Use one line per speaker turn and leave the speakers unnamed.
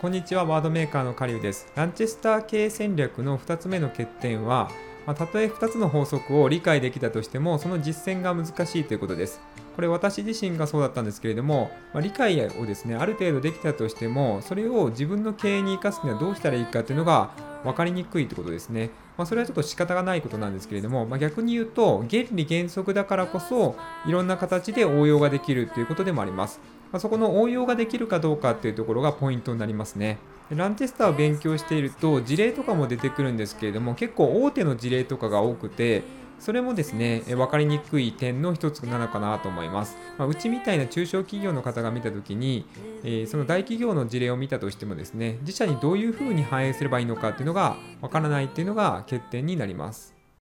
こんにちはワードメーカーのカリュウです。ランチェスター経営戦略の2つ目の欠点は、まあ、たとえ2つの法則を理解できたとしてもその実践が難しいということです。これ私自身がそうだったんですけれども、まあ、理解をですねある程度できたとしてもそれを自分の経営に生かすにはどうしたらいいかっていうのが分かりにくいってことですね。まあ、それはちょっと仕方がないことなんですけれども、まあ、逆に言うと原理原則だからこそいろんな形で応用ができるということでもあります。まあ、そこの応用ができるかどうかっていうところがポイントになりますね。ランチェスターを勉強していると事例とかも出てくるんですけれども結構大手の事例とかが多くてそれもですね、分かりにくい点の一つなのかなと思います。まあ、うちみたいな中小企業の方が見たときに、えー、その大企業の事例を見たとしてもですね、自社にどういうふうに反映すればいいのかっていうのが分からないっていうのが欠点になります。